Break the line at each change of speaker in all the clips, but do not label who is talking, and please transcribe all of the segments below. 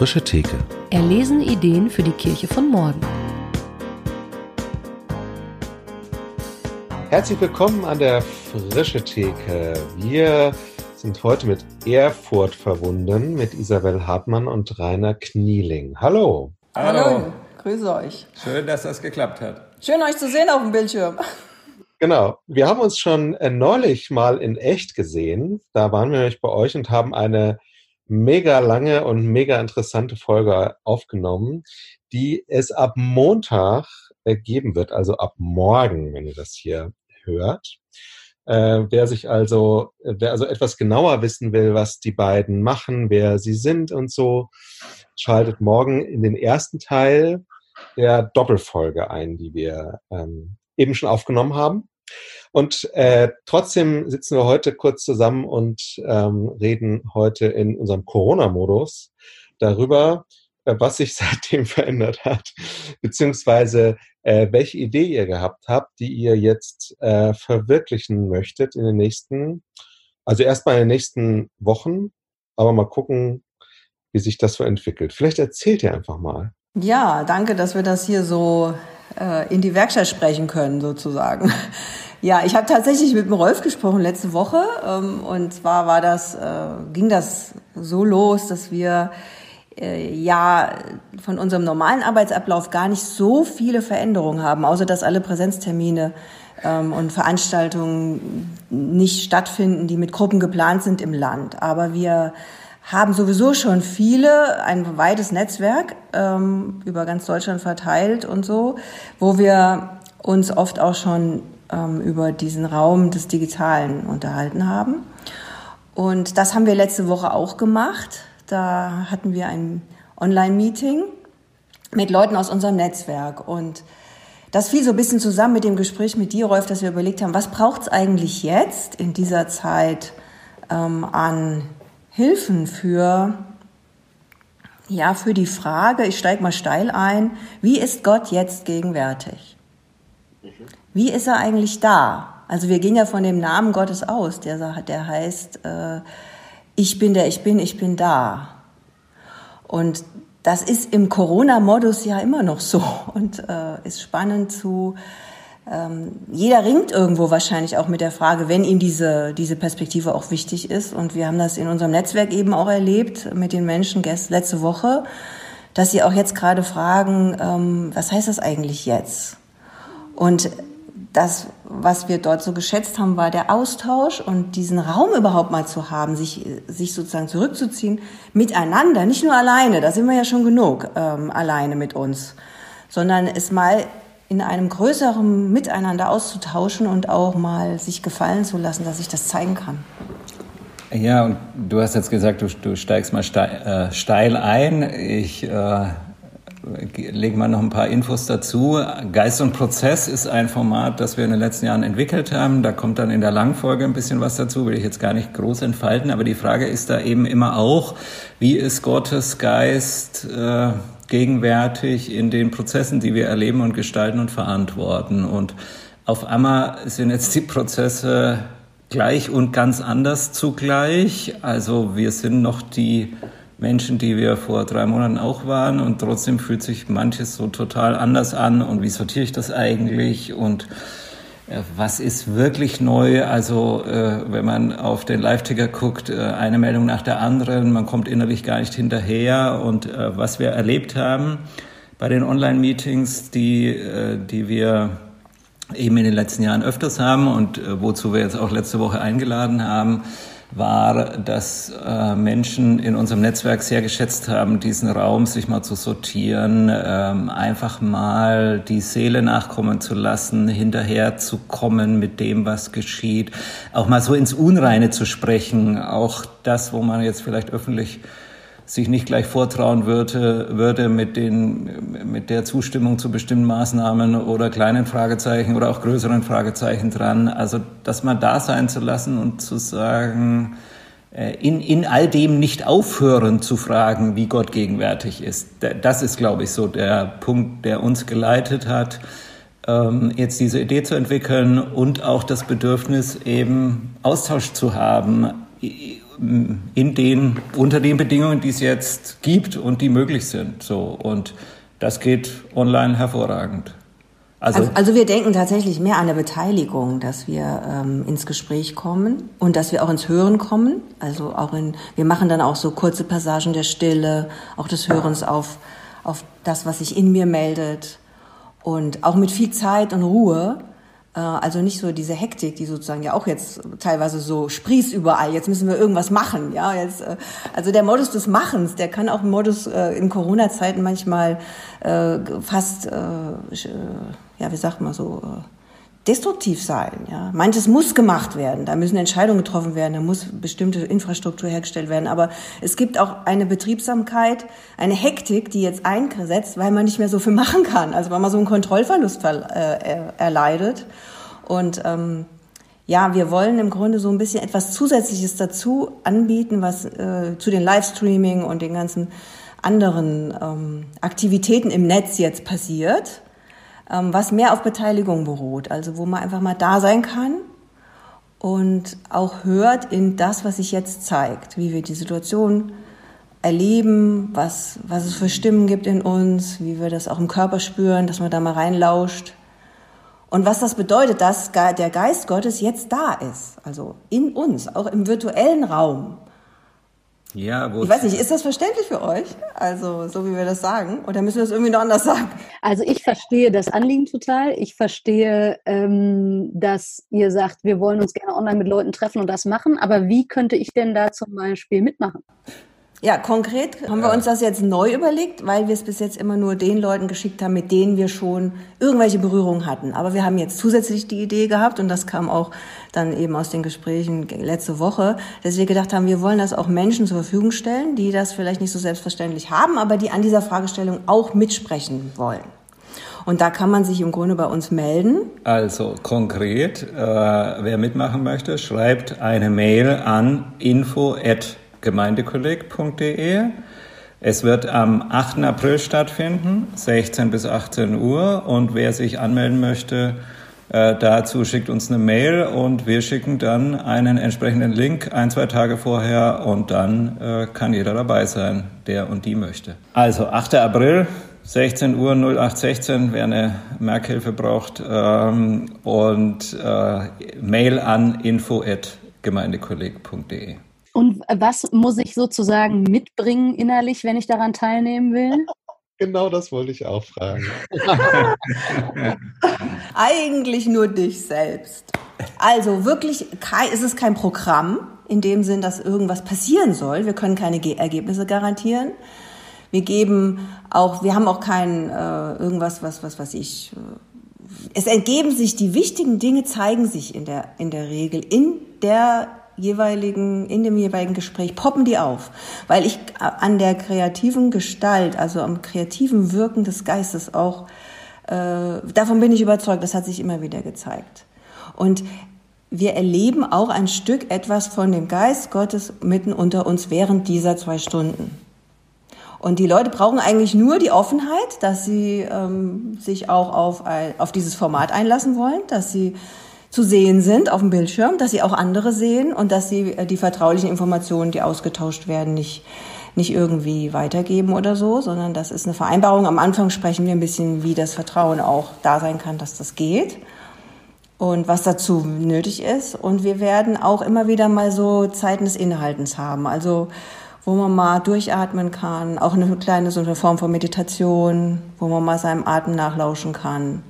frische Theke.
Erlesen Ideen für die Kirche von morgen.
Herzlich willkommen an der frische Theke. Wir sind heute mit Erfurt verbunden, mit Isabel Hartmann und Rainer Knieling. Hallo.
Hallo. Hallo. Grüße euch.
Schön, dass das geklappt hat.
Schön, euch zu sehen auf dem Bildschirm.
Genau. Wir haben uns schon äh, neulich mal in echt gesehen. Da waren wir nämlich bei euch und haben eine mega lange und mega interessante Folge aufgenommen, die es ab Montag äh, geben wird, also ab morgen, wenn ihr das hier hört. Äh, wer sich also, wer also etwas genauer wissen will, was die beiden machen, wer sie sind und so, schaltet morgen in den ersten Teil der Doppelfolge ein, die wir ähm, eben schon aufgenommen haben. Und äh, trotzdem sitzen wir heute kurz zusammen und ähm, reden heute in unserem Corona-Modus darüber, äh, was sich seitdem verändert hat, beziehungsweise äh, welche Idee ihr gehabt habt, die ihr jetzt äh, verwirklichen möchtet in den nächsten, also erstmal in den nächsten Wochen, aber mal gucken, wie sich das so entwickelt. Vielleicht erzählt ihr einfach mal.
Ja, danke, dass wir das hier so äh, in die Werkstatt sprechen können, sozusagen. Ja, ich habe tatsächlich mit dem Rolf gesprochen letzte Woche ähm, und zwar war das, äh, ging das so los, dass wir äh, ja von unserem normalen Arbeitsablauf gar nicht so viele Veränderungen haben, außer dass alle Präsenztermine ähm, und Veranstaltungen nicht stattfinden, die mit Gruppen geplant sind im Land. Aber wir haben sowieso schon viele, ein weites Netzwerk ähm, über ganz Deutschland verteilt und so, wo wir uns oft auch schon ähm, über diesen Raum des Digitalen unterhalten haben. Und das haben wir letzte Woche auch gemacht. Da hatten wir ein Online-Meeting mit Leuten aus unserem Netzwerk. Und das fiel so ein bisschen zusammen mit dem Gespräch mit dir, Rolf, dass wir überlegt haben, was braucht es eigentlich jetzt in dieser Zeit ähm, an Hilfen für, ja, für die Frage, ich steige mal steil ein, wie ist Gott jetzt gegenwärtig? Wie ist er eigentlich da? Also wir gehen ja von dem Namen Gottes aus, der, der heißt, äh, ich bin der, ich bin, ich bin da. Und das ist im Corona-Modus ja immer noch so und äh, ist spannend zu, ähm, jeder ringt irgendwo wahrscheinlich auch mit der Frage, wenn ihm diese, diese Perspektive auch wichtig ist. Und wir haben das in unserem Netzwerk eben auch erlebt mit den Menschen gest letzte Woche, dass sie auch jetzt gerade fragen, ähm, was heißt das eigentlich jetzt? Und das, was wir dort so geschätzt haben, war der Austausch und diesen Raum überhaupt mal zu haben, sich, sich sozusagen zurückzuziehen, miteinander, nicht nur alleine, da sind wir ja schon genug ähm, alleine mit uns, sondern es mal in einem größeren Miteinander auszutauschen und auch mal sich gefallen zu lassen, dass ich das zeigen kann.
Ja, und du hast jetzt gesagt, du, du steigst mal steil, äh, steil ein. Ich äh, lege mal noch ein paar Infos dazu. Geist und Prozess ist ein Format, das wir in den letzten Jahren entwickelt haben. Da kommt dann in der Langfolge ein bisschen was dazu, will ich jetzt gar nicht groß entfalten. Aber die Frage ist da eben immer auch, wie ist Gottes Geist äh, gegenwärtig in den Prozessen, die wir erleben und gestalten und verantworten. Und auf einmal sind jetzt die Prozesse gleich und ganz anders zugleich. Also wir sind noch die Menschen, die wir vor drei Monaten auch waren und trotzdem fühlt sich manches so total anders an und wie sortiere ich das eigentlich und was ist wirklich neu? Also äh, wenn man auf den Live-Ticker guckt, äh, eine Meldung nach der anderen, man kommt innerlich gar nicht hinterher und äh, was wir erlebt haben bei den Online-Meetings, die, äh, die wir eben in den letzten Jahren öfters haben und äh, wozu wir jetzt auch letzte Woche eingeladen haben, war, dass äh, Menschen in unserem Netzwerk sehr geschätzt haben, diesen Raum sich mal zu sortieren, ähm, einfach mal die Seele nachkommen zu lassen, hinterher zu kommen mit dem, was geschieht, auch mal so ins Unreine zu sprechen, auch das, wo man jetzt vielleicht öffentlich sich nicht gleich vortrauen würde, würde mit, den, mit der Zustimmung zu bestimmten Maßnahmen oder kleinen Fragezeichen oder auch größeren Fragezeichen dran. Also das mal da sein zu lassen und zu sagen, äh, in, in all dem nicht aufhören zu fragen, wie Gott gegenwärtig ist. Das ist, glaube ich, so der Punkt, der uns geleitet hat, ähm, jetzt diese Idee zu entwickeln und auch das Bedürfnis, eben Austausch zu haben in den, unter den Bedingungen, die es jetzt gibt und die möglich sind. So. Und das geht online hervorragend.
Also, also, also, wir denken tatsächlich mehr an der Beteiligung, dass wir ähm, ins Gespräch kommen und dass wir auch ins Hören kommen. Also auch in, wir machen dann auch so kurze Passagen der Stille, auch des Hörens auf, auf das, was sich in mir meldet und auch mit viel Zeit und Ruhe. Äh, also nicht so diese Hektik, die sozusagen ja auch jetzt teilweise so sprießt überall. Jetzt müssen wir irgendwas machen, ja. Jetzt, äh, also der Modus des Machens, der kann auch Modus äh, in Corona-Zeiten manchmal äh, fast, äh, ja, wie sagt man so, destruktiv sein. Ja. Manches muss gemacht werden, da müssen Entscheidungen getroffen werden, da muss bestimmte Infrastruktur hergestellt werden. Aber es gibt auch eine Betriebsamkeit, eine Hektik, die jetzt einsetzt, weil man nicht mehr so viel machen kann. Also weil man so einen Kontrollverlust äh, erleidet. Und ähm, ja, wir wollen im Grunde so ein bisschen etwas Zusätzliches dazu anbieten, was äh, zu den Livestreaming und den ganzen anderen ähm, Aktivitäten im Netz jetzt passiert was mehr auf Beteiligung beruht, also wo man einfach mal da sein kann und auch hört in das, was sich jetzt zeigt, wie wir die Situation erleben, was, was es für Stimmen gibt in uns, wie wir das auch im Körper spüren, dass man da mal reinlauscht. Und was das bedeutet, dass der Geist Gottes jetzt da ist, also in uns, auch im virtuellen Raum. Ja, wo ich weiß nicht, ist das verständlich für euch? Also, so wie wir das sagen? Oder müssen wir das irgendwie noch anders sagen?
Also, ich verstehe das Anliegen total. Ich verstehe, ähm, dass ihr sagt, wir wollen uns gerne online mit Leuten treffen und das machen. Aber wie könnte ich denn da zum Beispiel mitmachen?
Ja, konkret haben wir uns das jetzt neu überlegt, weil wir es bis jetzt immer nur den Leuten geschickt haben, mit denen wir schon irgendwelche Berührungen hatten. Aber wir haben jetzt zusätzlich die Idee gehabt und das kam auch dann eben aus den Gesprächen letzte Woche, dass wir gedacht haben, wir wollen das auch Menschen zur Verfügung stellen, die das vielleicht nicht so selbstverständlich haben, aber die an dieser Fragestellung auch mitsprechen wollen. Und da kann man sich im Grunde bei uns melden.
Also konkret, äh, wer mitmachen möchte, schreibt eine Mail an info@ gemeindekolleg.de. Es wird am 8. April stattfinden, 16 bis 18 Uhr. Und wer sich anmelden möchte, äh, dazu schickt uns eine Mail und wir schicken dann einen entsprechenden Link ein, zwei Tage vorher und dann äh, kann jeder dabei sein, der und die möchte. Also 8. April, 16 Uhr 0816, wer eine Merkhilfe braucht ähm, und äh, Mail an info@gemeindekolleg.de.
Und was muss ich sozusagen mitbringen innerlich, wenn ich daran teilnehmen will?
Genau das wollte ich auch fragen.
Eigentlich nur dich selbst. Also wirklich ist es kein Programm in dem Sinn, dass irgendwas passieren soll. Wir können keine Ergebnisse garantieren. Wir geben auch, wir haben auch kein äh, irgendwas, was, was, was ich. Äh, es ergeben sich die wichtigen Dinge, zeigen sich in der in der Regel in der jeweiligen, in dem jeweiligen Gespräch poppen die auf, weil ich an der kreativen Gestalt, also am kreativen Wirken des Geistes auch, äh, davon bin ich überzeugt, das hat sich immer wieder gezeigt. Und wir erleben auch ein Stück etwas von dem Geist Gottes mitten unter uns während dieser zwei Stunden. Und die Leute brauchen eigentlich nur die Offenheit, dass sie ähm, sich auch auf, auf dieses Format einlassen wollen, dass sie zu sehen sind auf dem Bildschirm, dass sie auch andere sehen und dass sie äh, die vertraulichen Informationen, die ausgetauscht werden, nicht, nicht irgendwie weitergeben oder so, sondern das ist eine Vereinbarung. Am Anfang sprechen wir ein bisschen, wie das Vertrauen auch da sein kann, dass das geht und was dazu nötig ist. Und wir werden auch immer wieder mal so Zeiten des Innehaltens haben. Also wo man mal durchatmen kann, auch eine kleine so eine Form von Meditation, wo man mal seinem Atem nachlauschen kann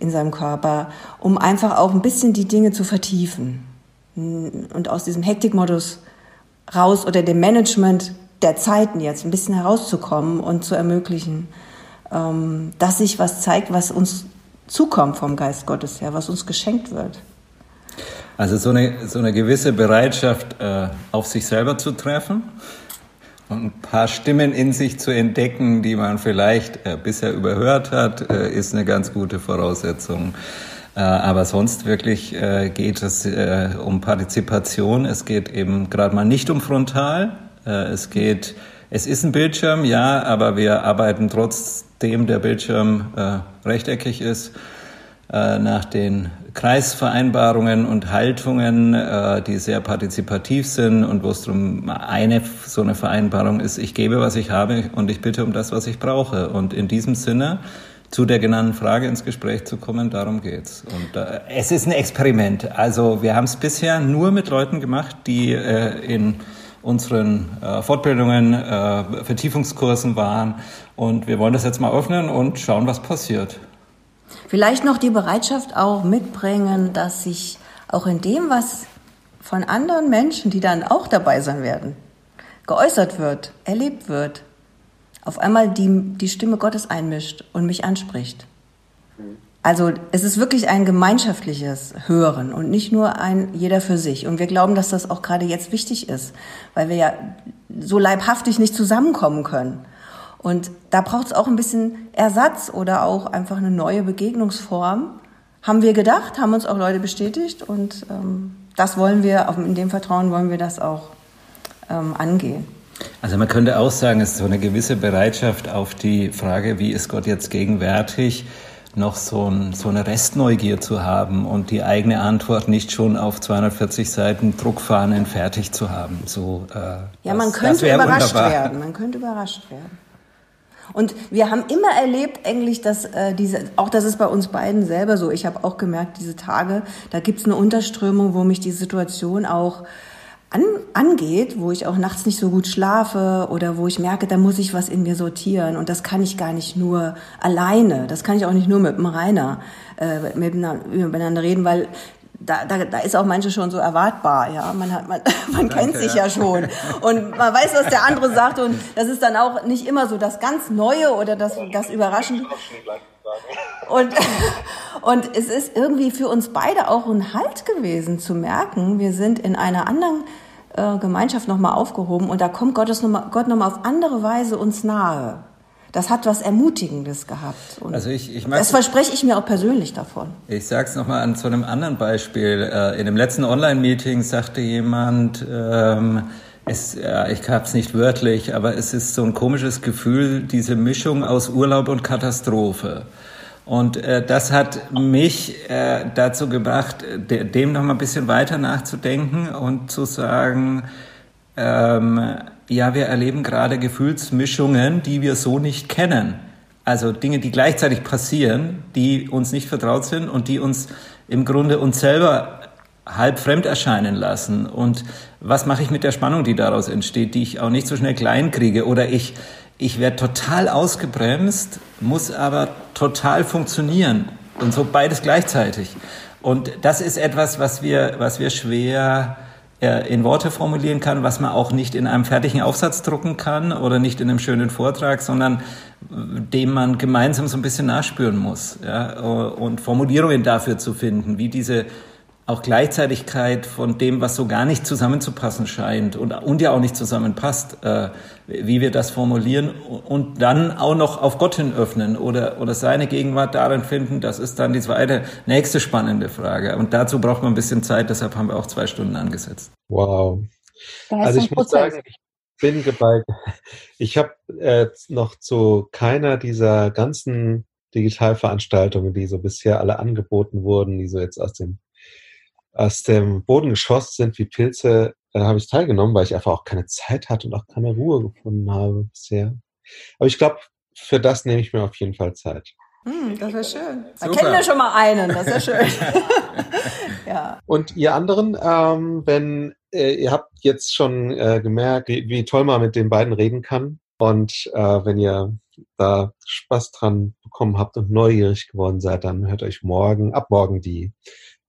in seinem Körper, um einfach auch ein bisschen die Dinge zu vertiefen und aus diesem Hektikmodus raus oder dem Management der Zeiten jetzt ein bisschen herauszukommen und zu ermöglichen, ähm, dass sich was zeigt, was uns zukommt vom Geist Gottes her, was uns geschenkt wird.
Also so eine, so eine gewisse Bereitschaft, äh, auf sich selber zu treffen und ein paar Stimmen in sich zu entdecken, die man vielleicht äh, bisher überhört hat, äh, ist eine ganz gute Voraussetzung. Äh, aber sonst wirklich äh, geht es äh, um Partizipation. Es geht eben gerade mal nicht um Frontal. Äh, es geht, es ist ein Bildschirm, ja, aber wir arbeiten trotzdem der Bildschirm rechteckig ist nach den Kreisvereinbarungen und Haltungen, äh, die sehr partizipativ sind und wo es darum eine so eine Vereinbarung ist, ich gebe, was ich habe und ich bitte um das, was ich brauche. Und in diesem Sinne zu der genannten Frage ins Gespräch zu kommen, darum geht's. Und äh, es ist ein Experiment. Also wir haben es bisher nur mit Leuten gemacht, die äh, in unseren äh, Fortbildungen, äh, Vertiefungskursen waren. Und wir wollen das jetzt mal öffnen und schauen, was passiert.
Vielleicht noch die Bereitschaft auch mitbringen, dass sich auch in dem, was von anderen Menschen, die dann auch dabei sein werden, geäußert wird, erlebt wird, auf einmal die, die Stimme Gottes einmischt und mich anspricht. Also es ist wirklich ein gemeinschaftliches Hören und nicht nur ein jeder für sich. Und wir glauben, dass das auch gerade jetzt wichtig ist, weil wir ja so leibhaftig nicht zusammenkommen können. Und da braucht es auch ein bisschen Ersatz oder auch einfach eine neue Begegnungsform. Haben wir gedacht, haben uns auch Leute bestätigt und ähm, das wollen wir, in dem Vertrauen wollen wir das auch ähm, angehen.
Also man könnte auch sagen, es ist so eine gewisse Bereitschaft auf die Frage, wie ist Gott jetzt gegenwärtig, noch so, ein, so eine Restneugier zu haben und die eigene Antwort nicht schon auf 240 Seiten Druckfahnen fertig zu haben. So,
äh, ja, man das, könnte das überrascht wunderbar. werden. Man könnte überrascht werden. Und wir haben immer erlebt, eigentlich, dass äh, diese, auch das ist bei uns beiden selber so. Ich habe auch gemerkt, diese Tage, da gibt's eine Unterströmung, wo mich die Situation auch an, angeht, wo ich auch nachts nicht so gut schlafe oder wo ich merke, da muss ich was in mir sortieren. Und das kann ich gar nicht nur alleine. Das kann ich auch nicht nur mit dem Rainer äh, miteinander reden, weil da, da, da ist auch manche schon so erwartbar, ja. Man hat, man, man Danke, kennt sich ja. ja schon und man weiß, was der andere sagt und das ist dann auch nicht immer so das ganz Neue oder das, das Überraschende. Und, und es ist irgendwie für uns beide auch ein Halt gewesen zu merken, wir sind in einer anderen äh, Gemeinschaft nochmal aufgehoben und da kommt Gottes noch mal, Gott nochmal auf andere Weise uns nahe das hat was Ermutigendes gehabt. Und also ich, ich das verspreche ich mir auch persönlich davon.
Ich sage es nochmal an zu einem anderen Beispiel. Äh, in dem letzten Online-Meeting sagte jemand, ähm, es, ja, ich habe es nicht wörtlich, aber es ist so ein komisches Gefühl, diese Mischung aus Urlaub und Katastrophe. Und äh, das hat mich äh, dazu gebracht, de dem noch mal ein bisschen weiter nachzudenken und zu sagen, ähm, ja, wir erleben gerade Gefühlsmischungen, die wir so nicht kennen. Also Dinge, die gleichzeitig passieren, die uns nicht vertraut sind und die uns im Grunde uns selber halb fremd erscheinen lassen. Und was mache ich mit der Spannung, die daraus entsteht, die ich auch nicht so schnell klein kriege? Oder ich, ich werde total ausgebremst, muss aber total funktionieren. Und so beides gleichzeitig. Und das ist etwas, was wir, was wir schwer in Worte formulieren kann, was man auch nicht in einem fertigen Aufsatz drucken kann oder nicht in einem schönen Vortrag, sondern dem man gemeinsam so ein bisschen nachspüren muss ja, und Formulierungen dafür zu finden, wie diese auch Gleichzeitigkeit von dem, was so gar nicht zusammenzupassen scheint und, und ja auch nicht zusammenpasst, äh, wie wir das formulieren und dann auch noch auf Gott hin öffnen oder, oder seine Gegenwart darin finden, das ist dann die zweite, nächste spannende Frage. Und dazu braucht man ein bisschen Zeit, deshalb haben wir auch zwei Stunden angesetzt.
Wow. Also ich muss sagen, ich bin geballt. Ich habe äh, noch zu keiner dieser ganzen Digitalveranstaltungen, die so bisher alle angeboten wurden, die so jetzt aus dem aus dem Boden geschossen sind wie Pilze, äh, habe ich teilgenommen, weil ich einfach auch keine Zeit hatte und auch keine Ruhe gefunden habe bisher. Aber ich glaube, für das nehme ich mir auf jeden Fall Zeit.
Mm, das wäre schön. Da kennen wir schon mal einen, das wäre schön.
ja. Und ihr anderen, ähm, wenn äh, ihr habt jetzt schon äh, gemerkt, wie, wie, toll man mit den beiden reden kann. Und äh, wenn ihr da Spaß dran bekommen habt und neugierig geworden seid, dann hört euch morgen, ab morgen die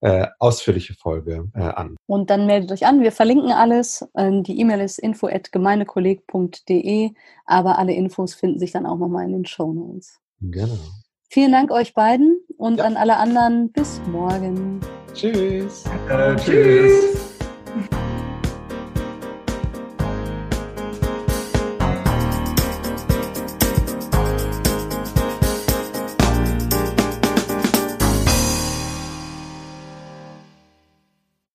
äh, ausführliche Folge äh, an.
Und dann meldet euch an. Wir verlinken alles. Ähm, die E-Mail ist info@gemeindekolleg.de, aber alle Infos finden sich dann auch nochmal in den Show Notes.
Genau.
Vielen Dank euch beiden und ja. an alle anderen bis morgen.
Tschüss.
Äh, tschüss.